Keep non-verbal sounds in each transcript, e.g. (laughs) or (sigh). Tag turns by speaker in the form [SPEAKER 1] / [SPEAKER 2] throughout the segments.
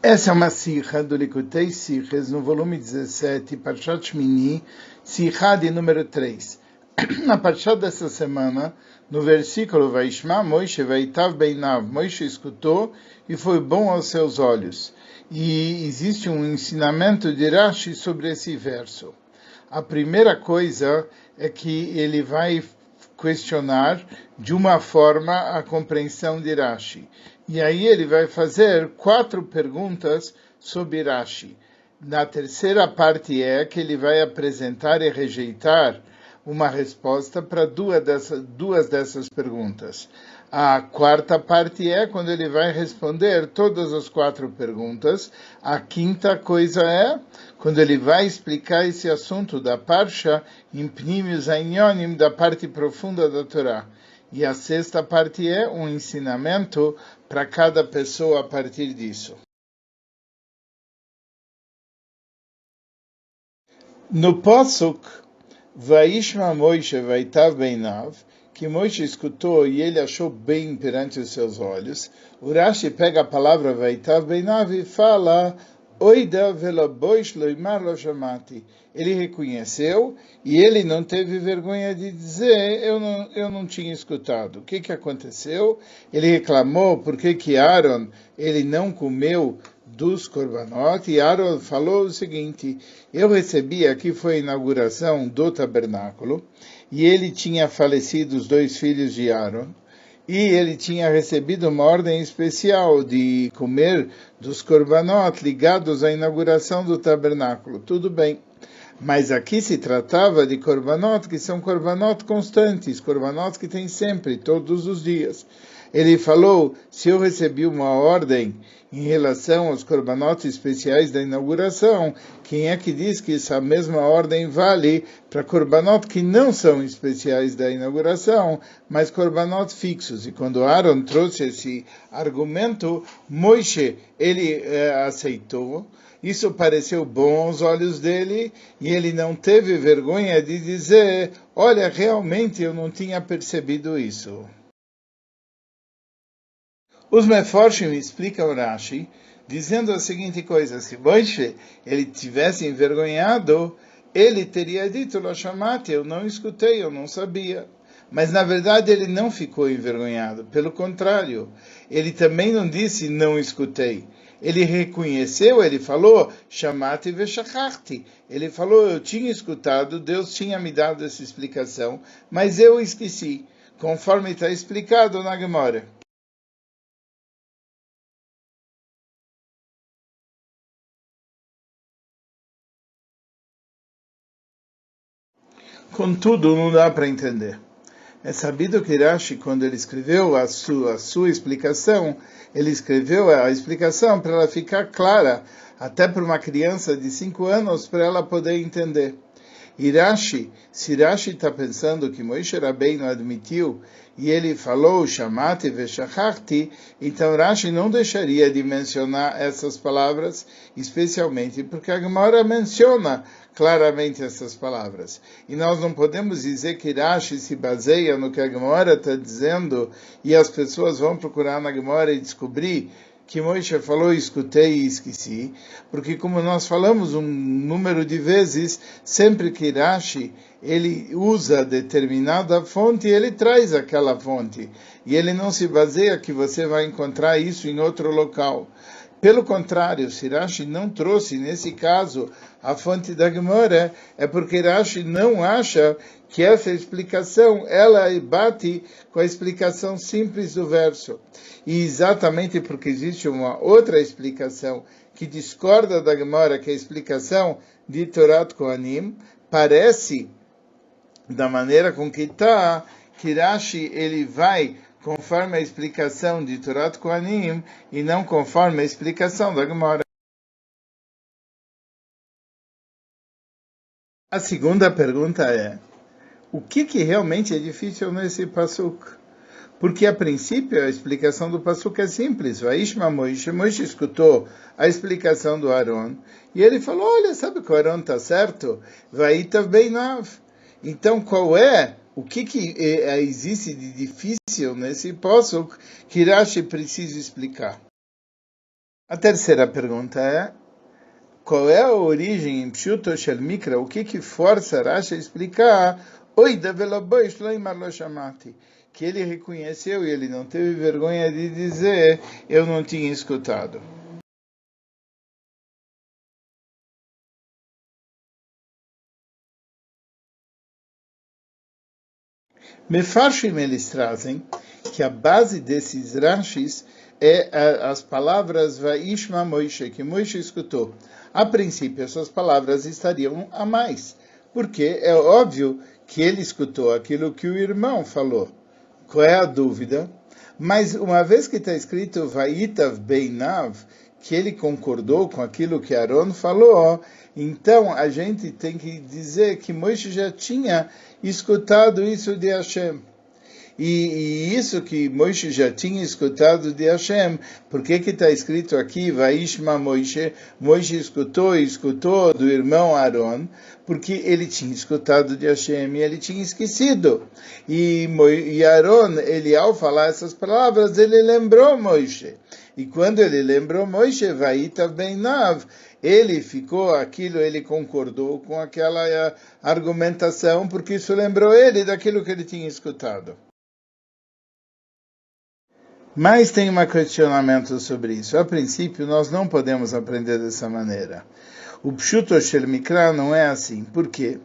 [SPEAKER 1] Essa é uma sirra do Likutei Sirres, no volume 17, Parshat Shmini, sirra de número 3. (clears throat) Na Parshat dessa semana, no versículo Vaishma, Moishe Vaitav Beinav, Moishe escutou e foi bom aos seus olhos. E existe um ensinamento de Rashi sobre esse verso. A primeira coisa é que ele vai questionar de uma forma a compreensão de Rashi. E aí ele vai fazer quatro perguntas sobre Rashi. Na terceira parte é que ele vai apresentar e rejeitar uma resposta para duas dessas, duas dessas perguntas. A quarta parte é quando ele vai responder todas as quatro perguntas. A quinta coisa é quando ele vai explicar esse assunto da Parsha em Pnimius Ainyonim, da parte profunda da Torá. E a sexta parte é um ensinamento para cada pessoa a partir disso. No Pasuk, Vaishma Moishe Vaitav Beinav, que Moishe escutou e ele achou bem perante os seus olhos, o Rashi pega a palavra Vaitav Beinav e fala Ele reconheceu e ele não teve vergonha de dizer, eu não, eu não tinha escutado. O que, que aconteceu? Ele reclamou porque que Aaron ele não comeu dos korbanot e Aaron falou o seguinte, eu recebi, aqui foi a inauguração do tabernáculo, e ele tinha falecido os dois filhos de Aaron, e ele tinha recebido uma ordem especial de comer dos korbanot ligados à inauguração do tabernáculo. Tudo bem. Mas aqui se tratava de korbanot que são korbanot constantes, korbanot que tem sempre, todos os dias ele falou: se eu recebi uma ordem em relação aos corbanotes especiais da inauguração, quem é que diz que essa mesma ordem vale para corbanot que não são especiais da inauguração, mas corbanot fixos? E quando Aaron trouxe esse argumento, Moishe ele eh, aceitou. Isso pareceu bom aos olhos dele e ele não teve vergonha de dizer: Olha, realmente eu não tinha percebido isso. Os Meforshim explicam Rashi, dizendo a seguinte coisa, se Moshe ele tivesse envergonhado, ele teria dito, Loshamati, eu não escutei, eu não sabia. Mas na verdade ele não ficou envergonhado, pelo contrário, ele também não disse não escutei. Ele reconheceu, ele falou, chamate veshachachti. Ele falou, eu tinha escutado, Deus tinha me dado essa explicação, mas eu esqueci, conforme está explicado na Gemara. Contudo, não dá para entender. É sabido que Rashi, quando ele escreveu a sua, a sua explicação, ele escreveu a explicação para ela ficar clara, até para uma criança de 5 anos, para ela poder entender. Irashi, se Rashi está pensando que Moisés Rabbeinu admitiu e ele falou chamate veshachachti, então Rashi não deixaria de mencionar essas palavras, especialmente porque a Gemara menciona claramente essas palavras. E nós não podemos dizer que Rashi se baseia no que a Gemara está dizendo e as pessoas vão procurar na Gemara e descobrir que Moisés falou, escutei e esqueci, porque como nós falamos um número de vezes, sempre que Rashi ele usa determinada fonte, ele traz aquela fonte, e ele não se baseia que você vai encontrar isso em outro local. Pelo contrário, se Rashi não trouxe, nesse caso, a fonte da Gemara, é porque Rashi não acha que essa explicação, ela bate com a explicação simples do verso. E exatamente porque existe uma outra explicação que discorda da Gemara, que é a explicação de Torat Kohanim, parece, da maneira com que está, que Rashi ele vai conforme a explicação de Torat Kohanim e não conforme a explicação da Gemara. A segunda pergunta é: o que, que realmente é difícil nesse pasuk? Porque a princípio a explicação do pasuk é simples. Vaishma Moishe, Moishe escutou a explicação do Aaron e ele falou: Olha, sabe que o Aaron está certo? Vaitav Beinav. Então qual é o que, que é, existe de difícil nesse poço que Rashi precisa explicar. A terceira pergunta é qual é a origem em Pshuto Shel Mikra? O que que força Rashi a explicar? Oi, que ele reconheceu e ele não teve vergonha de dizer eu não tinha escutado. Mefarshim eles trazem que a base desses rashis é as palavras Vaishma Moishe, que Moishe escutou. A princípio, essas palavras estariam a mais, porque é óbvio que ele escutou aquilo que o irmão falou. Qual é a dúvida? Mas uma vez que está escrito Vaitav Beinav, que ele concordou com aquilo que Aaron falou, então a gente tem que dizer que Moisés já tinha escutado isso de Hashem. E, e, isso que Moisés já tinha escutado de Hashem, por que está escrito aqui, Vaishma Moisés, Moisés escutou e escutou do irmão Aaron, porque ele tinha escutado de Hashem e ele tinha esquecido. E, e Aaron, ele ao falar essas palavras, ele lembrou Moisés. E quando ele lembrou Moisés, Vaitav Beinav, ele ficou aquilo, ele concordou com aquela eh, argumentação, porque isso lembrou ele daquilo que ele tinha escutado. Mas tem um questionamento sobre isso. A princípio, nós não podemos aprender dessa maneira. O Pshuto Shel Mikra não é assim. Por quê?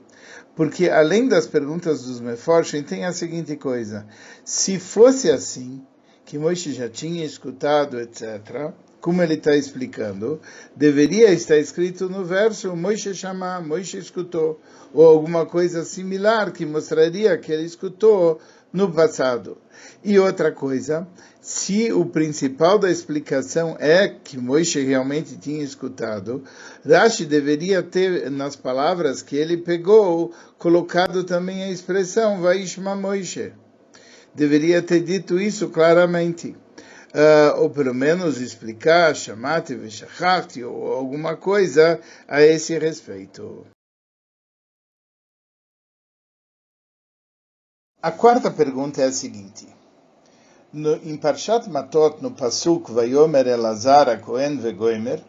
[SPEAKER 1] Porque além das perguntas dos Meforshim, tem a seguinte coisa. Se fosse assim, que Moisés já tinha escutado, etc., como ele está explicando, deveria estar escrito no verso Moisés chama, Moisés escutou, ou alguma coisa similar que mostraria que ele escutou no passado. E outra coisa, se o principal da explicação é que Moisés realmente tinha escutado, Rashi deveria ter, nas palavras que ele pegou, colocado também a expressão Vaishma Moisés. Deveria ter dito isso claramente. Uh, ou pelo menos explicar Shamati Veshachati ou alguma coisa a esse respeito. A quarta pergunta é a seguinte. No, em Parshat Matot, no Pasuk Vayomer Elazar a Cohen Vegoimer,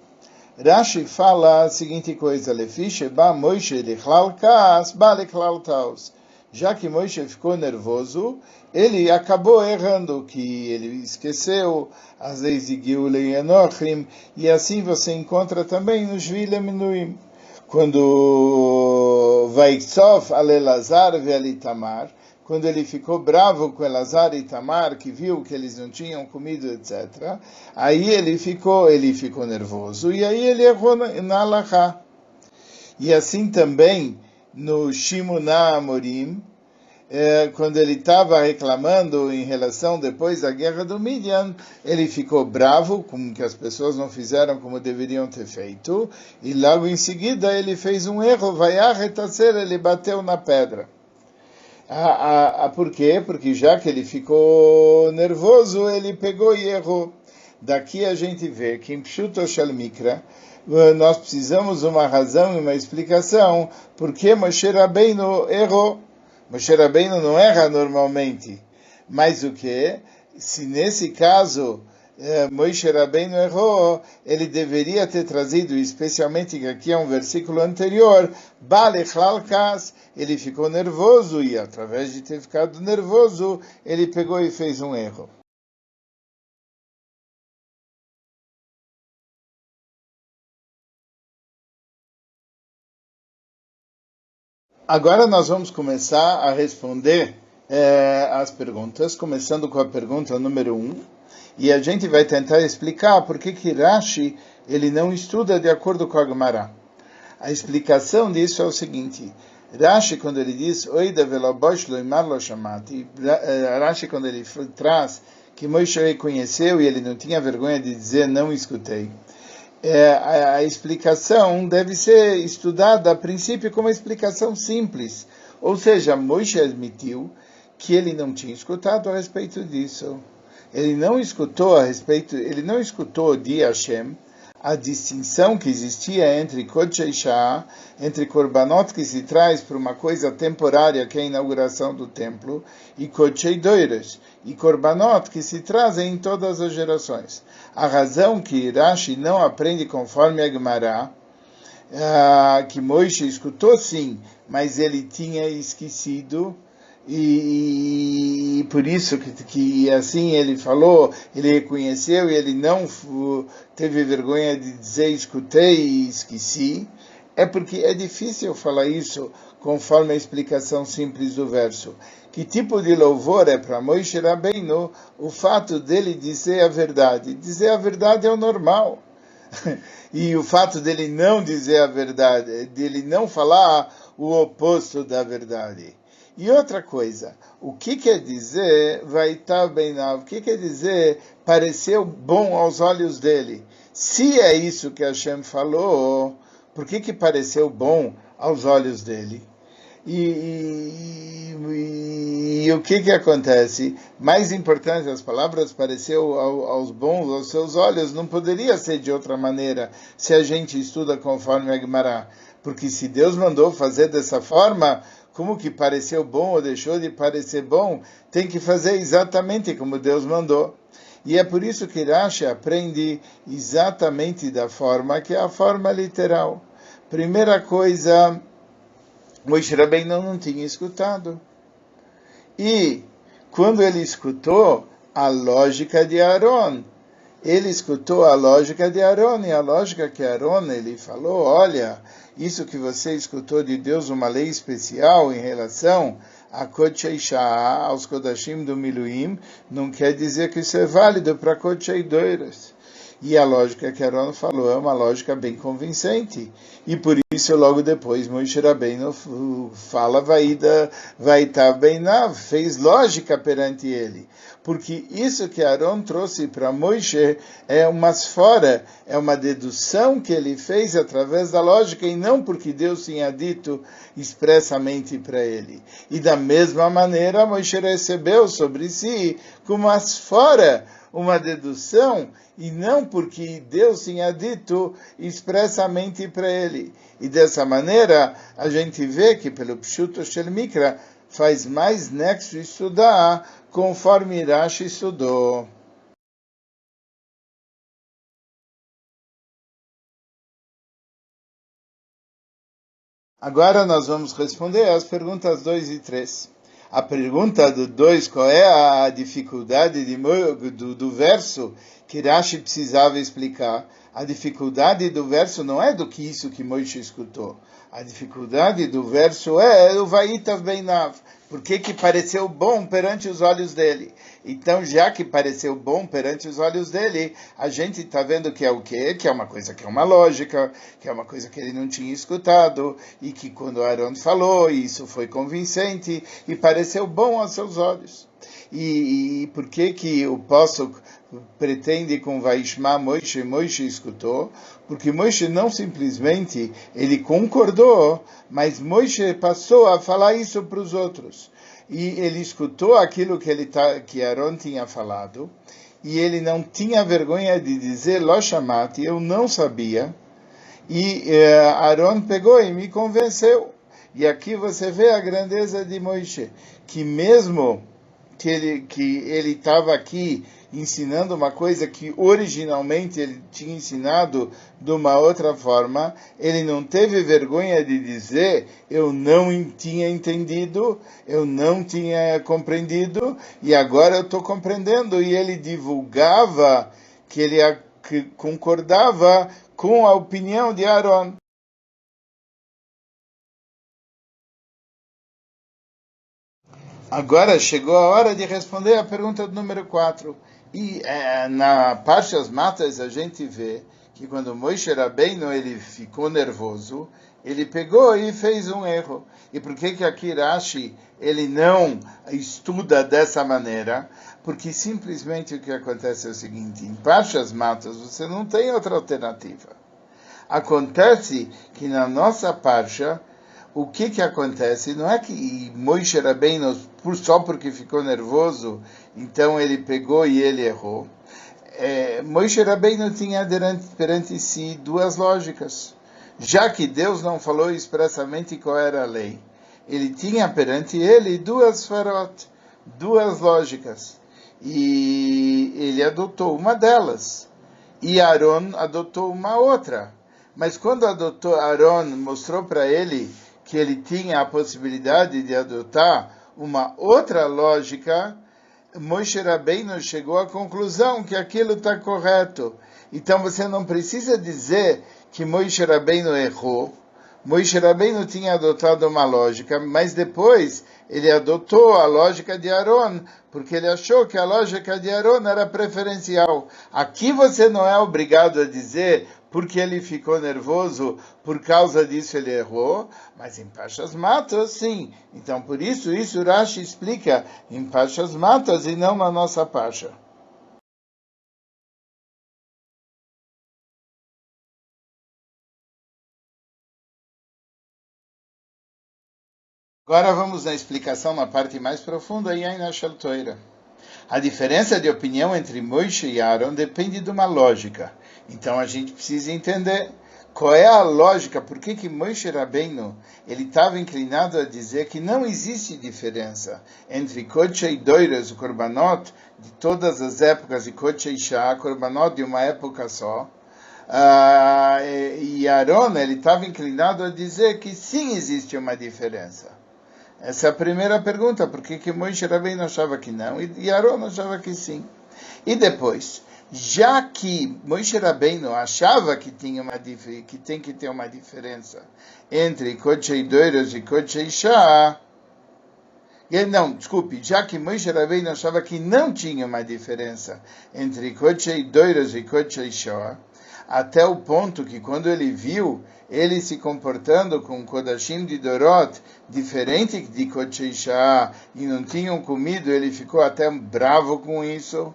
[SPEAKER 1] Rashi fala a seguinte coisa, Lefishe ba Moshe lichlal kaas ba lichlal taos. Já que Moshe ficou nervoso, ele acabou errando, que ele esqueceu as leis de Giulei Enochim, e assim você encontra também no Shvilem Nuim. Quando Vaiktsov alelazar ve'alitamar, quando ele ficou bravo com Elazar e Tamar, que viu que eles não tinham comido, etc. Aí ele ficou, ele ficou nervoso e aí ele errou na, na. E assim também no Shimuná Amorim, é, quando ele estava reclamando em relação depois da guerra do Midian, ele ficou bravo com que as pessoas não fizeram como deveriam ter feito, e logo em seguida ele fez um erro, vai arretacer, ele bateu na pedra. Ah, ah, por quê? Porque já que ele ficou nervoso, ele pegou e errou. Daqui a gente vê que em Pshuto Shalmikra, eh, nós precisamos uma razão e uma explicação porque Moshe Rabbeinu errou. Moshe Rabbeinu não erra normalmente. Mas o que? Se nesse caso é, Moishe Rabbeinu errou, ele deveria ter trazido, especialmente que aqui é um versículo anterior, Balechalkas, ele ficou nervoso e através de ter ficado nervoso, ele pegou e fez um erro. Agora nós vamos começar a responder é, as perguntas, começando com a pergunta número 1. Um e a gente vai tentar explicar por que que Rashi ele não estuda de acordo com a Gemara. A explicação disso é o seguinte: Rashi quando ele diz Oida velobosh loimar lo eh, Rashi quando ele traz que Moisés reconheceu e ele não tinha vergonha de dizer não escutei. É, a, a, explicação deve ser estudada a princípio como uma explicação simples, ou seja, Moisés admitiu que ele não tinha escutado a respeito disso. Ele não escutou a respeito, ele não escutou de Hashem a distinção que existia entre Kodshei Shah, entre Korbanot que se traz para uma coisa temporária, que é a inauguração do templo, e Kodshei Doires, e Korbanot que se trazem em todas as gerações. A razão que Rashi não aprende conforme a Gemara, uh, que Moisés escutou sim, mas ele tinha esquecido, e, e, por isso que, que assim ele falou, ele reconheceu e ele não teve vergonha de dizer escutei e esqueci, é porque é difícil falar isso conforme a explicação simples do verso. Que tipo de louvor é para Moisés Rabbeinu o fato dele dizer a verdade? Dizer a verdade é o normal. (laughs) e o fato dele não dizer a verdade, dele não falar o oposto da verdade. E outra coisa, o que quer dizer vai estar bem na? O que quer dizer pareceu bom aos olhos dele? Se é isso que Hashem falou, por que que pareceu bom aos olhos dele? E, e, e, e o que que acontece? Mais importante, as palavras pareceu aos bons, aos seus olhos, não poderia ser de outra maneira se a gente estuda conforme a Gemara. Porque se Deus mandou fazer dessa forma, como que pareceu bom ou deixou de parecer bom, tem que fazer exatamente como Deus mandou. E é por isso que Rashi aprende exatamente da forma que é a forma literal. Primeira coisa, Moisés Rabbeinu não tinha escutado. E quando ele escutou a lógica de Aaron, ele escutou a lógica de Aaron, e a lógica que Aaron ele falou, olha, isso que você escutou de Deus, uma lei especial em relação a Kodshei Shah, aos Kodashim do Miluim, não quer dizer que isso é válido para Kodshei Doiras. E a lógica que Aaron falou é uma lógica bem convincente. E por isso, logo depois, Moshe Rabbeinu fala Vaida, Beinav, fez lógica perante ele. Porque isso que Aaron trouxe para Moshe é uma fora, é uma dedução que ele fez através da lógica e não porque Deus tinha dito expressamente para ele. E da mesma maneira, Moshe recebeu sobre si como as fora uma dedução e não porque Deus tinha dito expressamente para ele. E dessa maneira, a gente vê que pelo Pshuto Shel Mikra faz mais nexo estudar conforme Rashi estudou. Agora nós vamos responder as perguntas 2 e 3. A pergunta do 2, qual é a dificuldade de, do, do verso que Rashi precisava explicar? A dificuldade do verso não é do que isso que Moisés escutou. A dificuldade do verso é o Vaitav Beinav. Por que, que pareceu bom perante os olhos dele? Então, já que pareceu bom perante os olhos dele, a gente está vendo que é o quê? Que é uma coisa que é uma lógica, que é uma coisa que ele não tinha escutado, e que quando Aaron falou, isso foi convincente e pareceu bom aos seus olhos. E, e por que que o posso pretende com Vaishma Moishe, Moishe escutou? Porque Moishe não simplesmente ele concordou, mas Moishe passou a falar isso para os outros e ele escutou aquilo que, ele que Aaron tinha falado, e ele não tinha vergonha de dizer, Lo chamate, eu não sabia, e uh, Aaron pegou e me convenceu. E aqui você vê a grandeza de Moisés, que mesmo que ele que ele estava aqui ensinando uma coisa que originalmente ele tinha ensinado de uma outra forma, ele não teve vergonha de dizer eu não tinha entendido, eu não tinha compreendido e agora eu estou compreendendo. E ele divulgava que ele concordava com a opinião de Aaron. Agora chegou a hora de responder a pergunta número 4. E é, na Parshas Matas a gente vê que quando Moisés Rabbeinu ele ficou nervoso, ele pegou e fez um erro. E por que que aqui ele não estuda dessa maneira? Porque simplesmente o que acontece é o seguinte, em Parshas Matas você não tem outra alternativa. Acontece que na nossa Parsha o que que acontece? Não é que Moisés Rabbeinu, só porque ficou nervoso, então ele pegou e ele errou. é, Moisés Rabbeinu tinha perante si duas lógicas. Já que Deus não falou expressamente qual era a lei, ele tinha perante ele duas farot, duas lógicas. E ele adotou uma delas. E Aaron adotou uma outra. Mas quando adotou Aaron, mostrou para ele que ele tinha a possibilidade de adotar uma outra lógica, Moshe Rabbeinu chegou à conclusão que aquilo está correto. Então você não precisa dizer que Moshe Rabbeinu errou. Moshe Rabbeinu tinha adotado uma lógica, mas depois ele adotou a lógica de Aaron, porque ele achou que a lógica de Aaron era preferencial. Aqui você não é obrigado a dizer porque ele ficou nervoso, por causa disso ele errou, mas em Pachas Matas, sim. Então, por isso, isso Rashi explica em Pachas Matas e não na nossa Pacha. Agora vamos na explicação na parte mais profunda e aí na Shaltoira. A diferença de opinião entre Moisés e Aaron depende de uma lógica. Então a gente precisa entender qual é a lógica, por que que Moshe Rabbeinu ele estava inclinado a dizer que não existe diferença entre Kodesh e Doiras, o Korbanot de todas as épocas, e Kodesh e Shah, Korbanot de uma época só. Uh, e Aaron ele estava inclinado a dizer que sim existe uma diferença. Essa é a primeira pergunta, por que que Moshe Rabbeinu achava que não e Aaron achava que sim? E depois, já que Moshe Rabbeinu achava que, tinha uma, que tem que ter uma diferença entre Kodshei Doiros e Kodshei Shah, não, desculpe, já que Moshe Rabbeinu achava que não tinha uma diferença entre Kodshei Doiros e Kodshei Shah, até o ponto que quando ele viu ele se comportando com Kodashim de Dorot, diferente de Kodshei Shah, e não tinham comido, ele ficou até bravo com isso.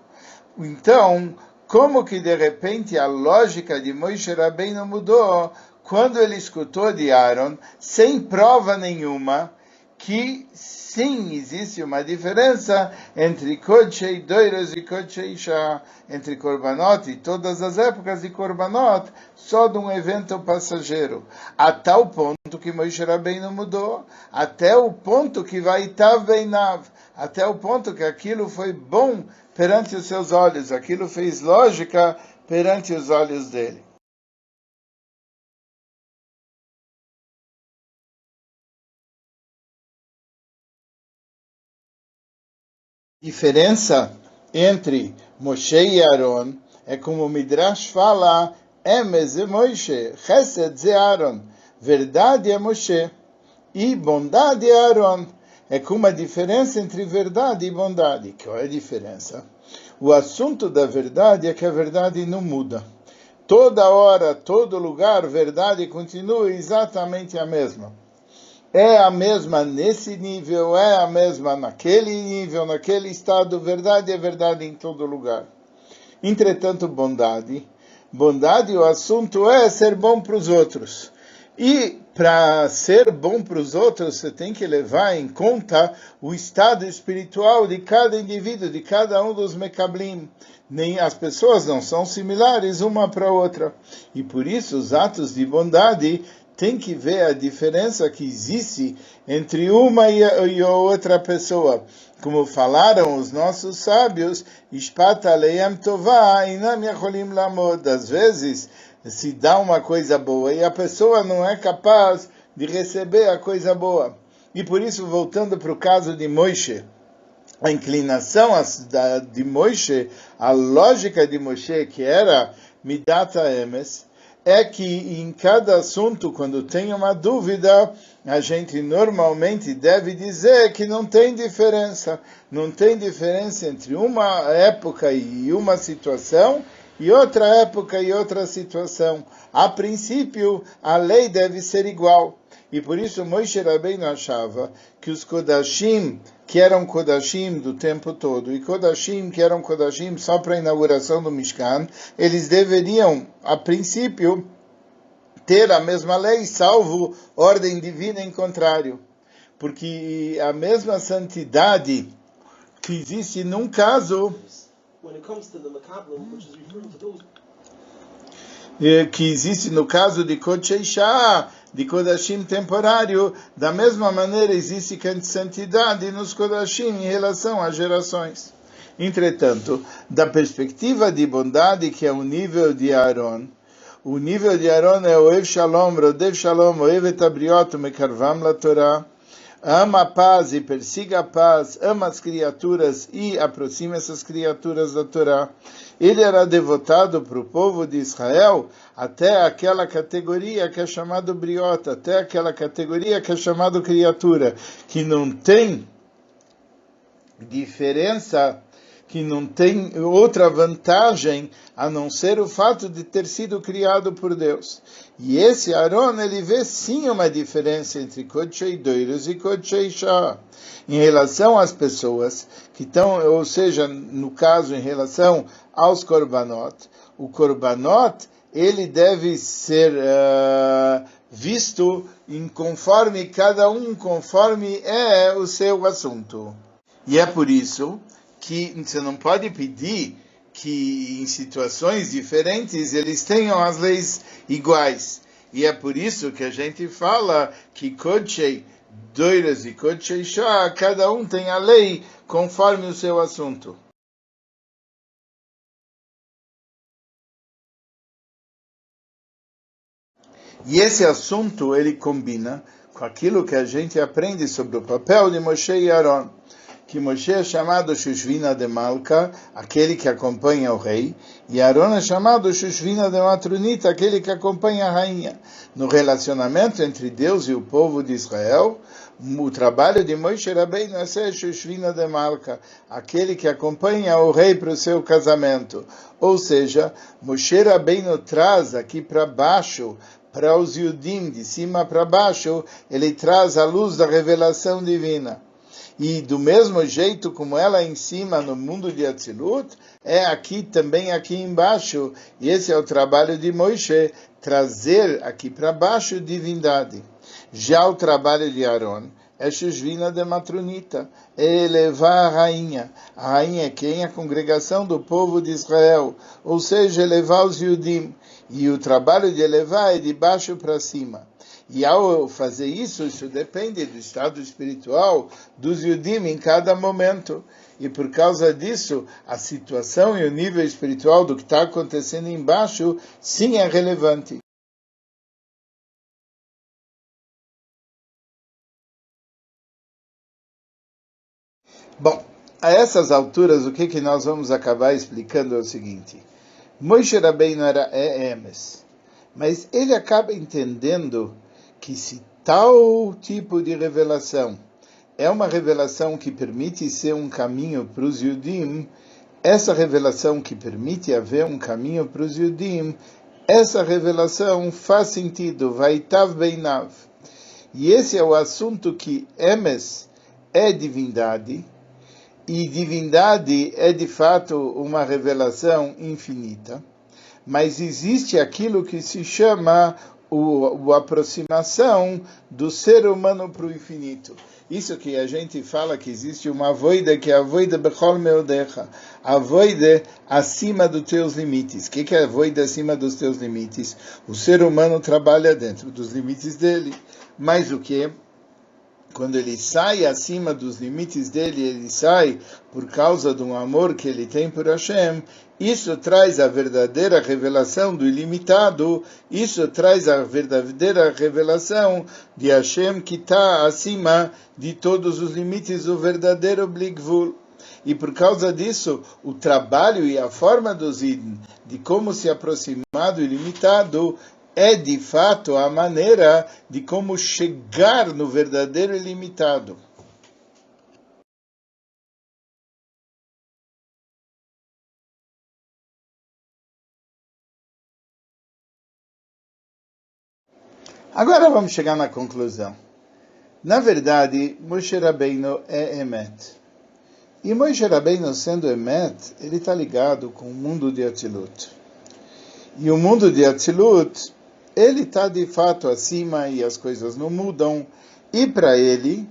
[SPEAKER 1] Então, como que de repente a lógica de Moshe Rabbeinu mudou? Quando ele escutou de Aaron, sem prova nenhuma, que sim existe uma diferença entre Kodshei Doiros e Kodshei Shah, entre Korbanot e todas as épocas de Korbanot, só de um evento passageiro. A tal ponto que Moshe Rabbeinu mudou, até o ponto que vai Beinav, até o ponto que aquilo foi bom perante os seus olhos, aquilo fez lógica perante os olhos dele. Diferença entre Moshe e Aaron é como o Midrash fala, Emes é Moshe, Chesed é Aaron, verdade é Moshe e bondade é Aaron é com uma diferença entre verdade e bondade. Qual é a diferença? O assunto da verdade é que a verdade não muda. Toda hora, todo lugar, verdade continua exatamente a mesma. É a mesma nesse nível, é a mesma naquele nível, naquele estado. Verdade é verdade em todo lugar. Entretanto, bondade. Bondade, o assunto é ser bom para os outros. E para ser bom para os outros, você tem que levar em conta o estado espiritual de cada indivíduo, de cada um dos mekablim. Nem as pessoas não são similares uma para outra. E por isso os atos de bondade tem que ver a diferença que existe entre uma e a outra pessoa. Como falaram os nossos sábios, Às vezes, se dá uma coisa boa e a pessoa não é capaz de receber a coisa boa. E por isso, voltando para o caso de Moisés, a inclinação de Moisés, a lógica de Moisés, que era Midata Emes, é que em cada assunto, quando tem uma dúvida, a gente normalmente deve dizer que não tem diferença. Não tem diferença entre uma época e uma situação e outra época e outra situação. A princípio, a lei deve ser igual. E por isso Moshe Rabbeinu achava que os Kodashim, que eram Kodashim do tempo todo, e Kodashim, que eram Kodashim só para a inauguração do Mishkan, eles deveriam, a princípio, ter a mesma lei, salvo ordem divina em contrário. Porque a mesma santidade que existe num caso
[SPEAKER 2] those
[SPEAKER 1] que existe no caso de Kodesh de Kodashim temporário, da mesma maneira existe santidade nos Kodashim em relação às gerações. Entretanto, da perspectiva de bondade que é o nível de Aaron, o nível de Aaron é o Ev Shalom, Rodev Shalom, Oev Abriot, Mekarvam la Torah, ama a paz e persiga a paz, ama as criaturas e aproxima essas criaturas da Torá. Ele era devotado para o povo de Israel até aquela categoria que é chamada briota, até aquela categoria que é chamada criatura, que não tem diferença que não tem outra vantagem a não ser o fato de ter sido criado por Deus. E esse Aaron, ele vê sim uma diferença entre Kodshei Doiros e Kodshei Shah. Em relação às pessoas que estão, ou seja, no caso, em relação aos Korbanot, o Korbanot, ele deve ser uh, visto em conforme cada um, conforme é o seu assunto. E é por isso que você não pode pedir que em situações diferentes eles tenham as leis iguais. E é por isso que a gente fala que Kodshei Doiras e Kodshei Shah, cada um tem a lei conforme o seu assunto. E esse assunto ele combina com aquilo que a gente aprende sobre o papel de Moshe e Aaron que Moshe é chamado Shushvina de Malka, aquele que acompanha o rei, e Aaron é chamado Shushvina de Matrunita, aquele que acompanha a rainha. No relacionamento entre Deus e o povo de Israel, o trabalho de Moshe Rabbeinu é ser Shushvina de Malka, aquele que acompanha o rei para o seu casamento. Ou seja, Moshe Rabbeinu traz aqui para baixo, para os Yudim, de cima para baixo, ele traz a luz da revelação divina. E do mesmo jeito como ela é em cima no mundo de Atzilut, é aqui também aqui embaixo. E esse é o trabalho de Moisés, trazer aqui para baixo divindade. Já o trabalho de Aaron é Shushvina de Matronita, é elevar a rainha. A rainha é quem? A congregação do povo de Israel, ou seja, elevar os Yudim. E o trabalho de elevar é de baixo para cima. E ao fazer isso, isso depende do estado espiritual dos Yudim em cada momento. E por causa disso, a situação e o nível espiritual do que está acontecendo embaixo, sim é relevante. Bom, a essas alturas, o que, que nós vamos acabar explicando é o seguinte. Moshe Rabbeinu era Emes, mas ele acaba entendendo que se tal tipo de revelação é uma revelação que permite ser um caminho para os Yudim, essa revelação que permite haver um caminho para os Yudim, essa revelação faz sentido, vai tav beinav. E esse é o assunto que Emes é divindade, e divindade é de fato uma revelação infinita, mas existe aquilo que se chama o, a aproximação do ser humano para o infinito. Isso que a gente fala que existe uma voida que é a voida bechol meodecha, a voida acima dos teus limites. O que, que é a voida acima dos teus limites? O ser humano trabalha dentro dos limites dele. Mas o que? Quando ele sai acima dos limites dele, ele sai por causa de um amor que ele tem por Hashem, isso traz a verdadeira revelação do ilimitado, isso traz a verdadeira revelação de Hashem que está acima de todos os limites, o verdadeiro Bligvul. E por causa disso, o trabalho e a forma do Zidn, de como se aproximar do ilimitado, é de fato a maneira de como chegar no verdadeiro ilimitado. Agora vamos chegar na conclusão. Na verdade, Moshe Rabbeinu é Emet. E Moshe Rabbeinu, sendo Emet, ele está ligado com o mundo de Atzilut. E o mundo de Atzilut, ele está de fato acima e as coisas não mudam. E para ele,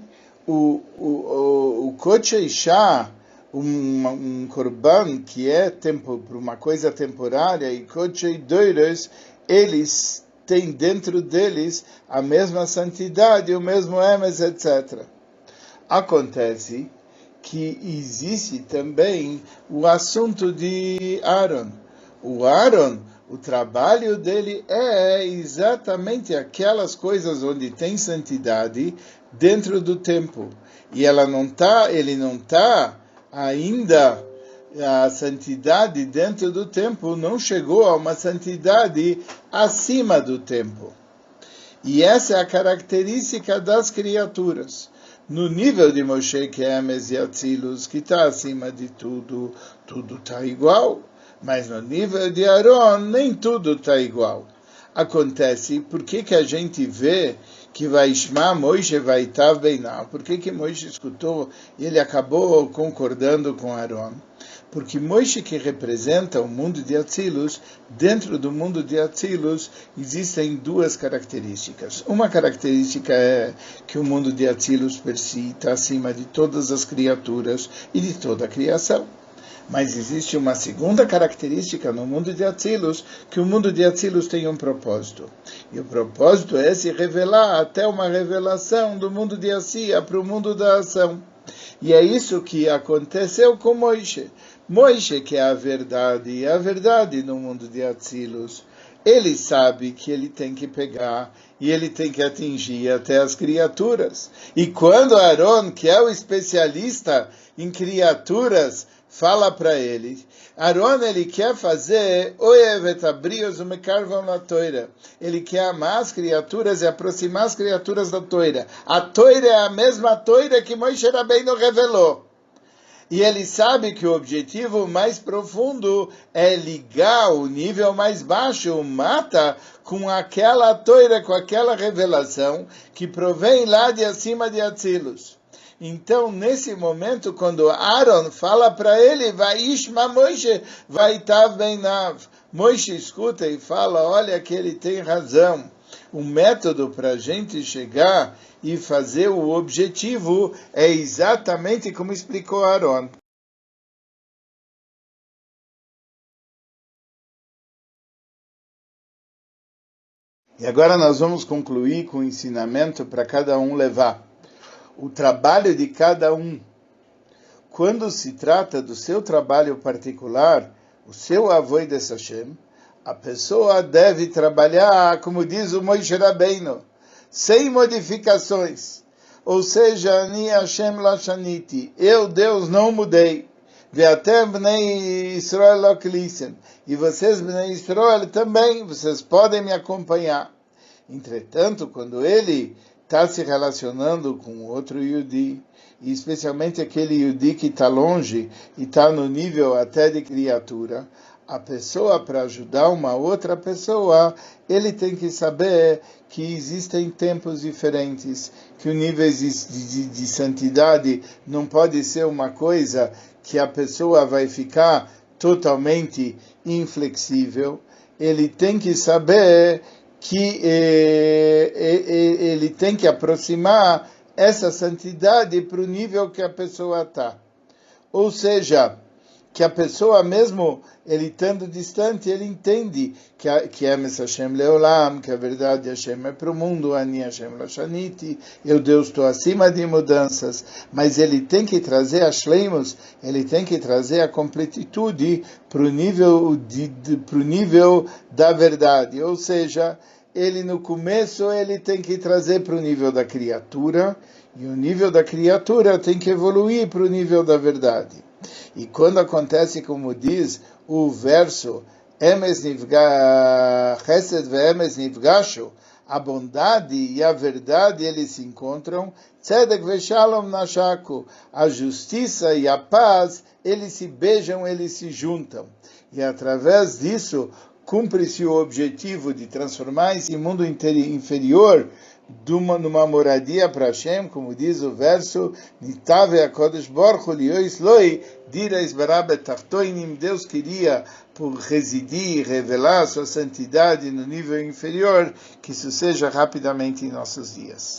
[SPEAKER 1] o, o, o, o Isha, um, um korban que é tempo para uma coisa temporária e kochei doiros, eles têm dentro deles a mesma santidade, o mesmo emes, etc. Acontece que existe também o assunto de Aaron. O Aaron, o trabalho dele é exatamente aquelas coisas onde tem santidade dentro do tempo. E ela não tá, ele não está ainda a santidade dentro do tempo não chegou a uma santidade acima do tempo. E essa é a característica das criaturas. No nível de Moshe, que é Emes e Atzilus, que está acima de tudo, tudo está igual. Mas no nível de Aaron, nem tudo está igual. Acontece, por que, que a gente vê que vai Shma Moishe vai Tav Beinah? Por que, que Moishe escutou e ele acabou concordando com Aaron? Porque Moishe, que representa o mundo de Atzilus, dentro do mundo de Atzilus existem duas características. Uma característica é que o mundo de Atzilus per si está acima de todas as criaturas e de toda a criação. Mas existe uma segunda característica no mundo de Atzilus, que o mundo de Atzilus tem um propósito. E o propósito é se revelar até uma revelação do mundo de Assia para o mundo da ação. E é isso que aconteceu com Moisés. Moisés, que é a verdade, e a verdade no mundo de Atzilus, ele sabe que ele tem que pegar e ele tem que atingir até as criaturas. E quando Aaron, que é o especialista em criaturas, fala para ele, Aaron ele quer fazer oevetabrios umekarvam na toira. Ele quer amar as criaturas e aproximar as criaturas da toira. A toira é a mesma toira que Moisés Rabbeinu revelou. E ele sabe que o objetivo mais profundo é ligar o nível mais baixo, o mata, com aquela toira, com aquela revelação que provém lá de acima de Atzilos. Então, nesse momento, quando Aaron fala para ele, vai Ishma Moshe, vai Tav Ben Nav. Moshe escuta e fala, olha que ele tem razão. O método para a gente chegar e fazer o objetivo é exatamente como explicou Aaron. E agora nós vamos concluir com o ensinamento para cada um levar. O trabalho de cada um. Quando se trata do seu trabalho particular, o seu avô de Hashem, a pessoa deve trabalhar, como diz o Moishe Rabbeinu, sem modificações. Ou seja, Ani Hashem Lashaniti, eu, Deus, não mudei. Ve'atem bnei Israel loklisem. E vocês, bnei Israel, também, vocês podem me acompanhar. Entretanto, quando ele está se relacionando com outro Yudi, e especialmente aquele Yudi que está longe e está no nível até de criatura, a pessoa, para ajudar uma outra pessoa, ele tem que saber que existem tempos diferentes, que o nível de, de, de santidade não pode ser uma coisa que a pessoa vai ficar totalmente inflexível. Ele tem que saber que eh, eh, eh ele tem que aproximar essa santidade para o nível que a pessoa está. Ou seja, que a pessoa mesmo ele estando distante, ele entende que, a, que é Hashem Leolam, que a verdade Hashem é para o mundo, Ani Hashem Lashaniti, eu Deus estou acima de mudanças, mas ele tem que trazer a Shleimus, ele tem que trazer a completitude para o nível, de, de, nível da verdade, ou seja, ele no começo ele tem que trazer para o nível da criatura, e o nível da criatura tem que evoluir para o nível da verdade. E quando acontece, como diz o verso, Emes Chesed a bondade e a verdade eles se encontram, Tzedek a justiça e a paz, eles se beijam, eles se juntam. E através disso, cumpre-se o objetivo de transformar esse mundo inferior duma, numa moradia para Hashem, como diz o verso, Nitave HaKodesh Baruch Liois Loi, Dira Isbarabet Tartoinim, Deus queria por residir, revelar sua santidade no nível inferior, que isso seja rapidamente em nossos dias.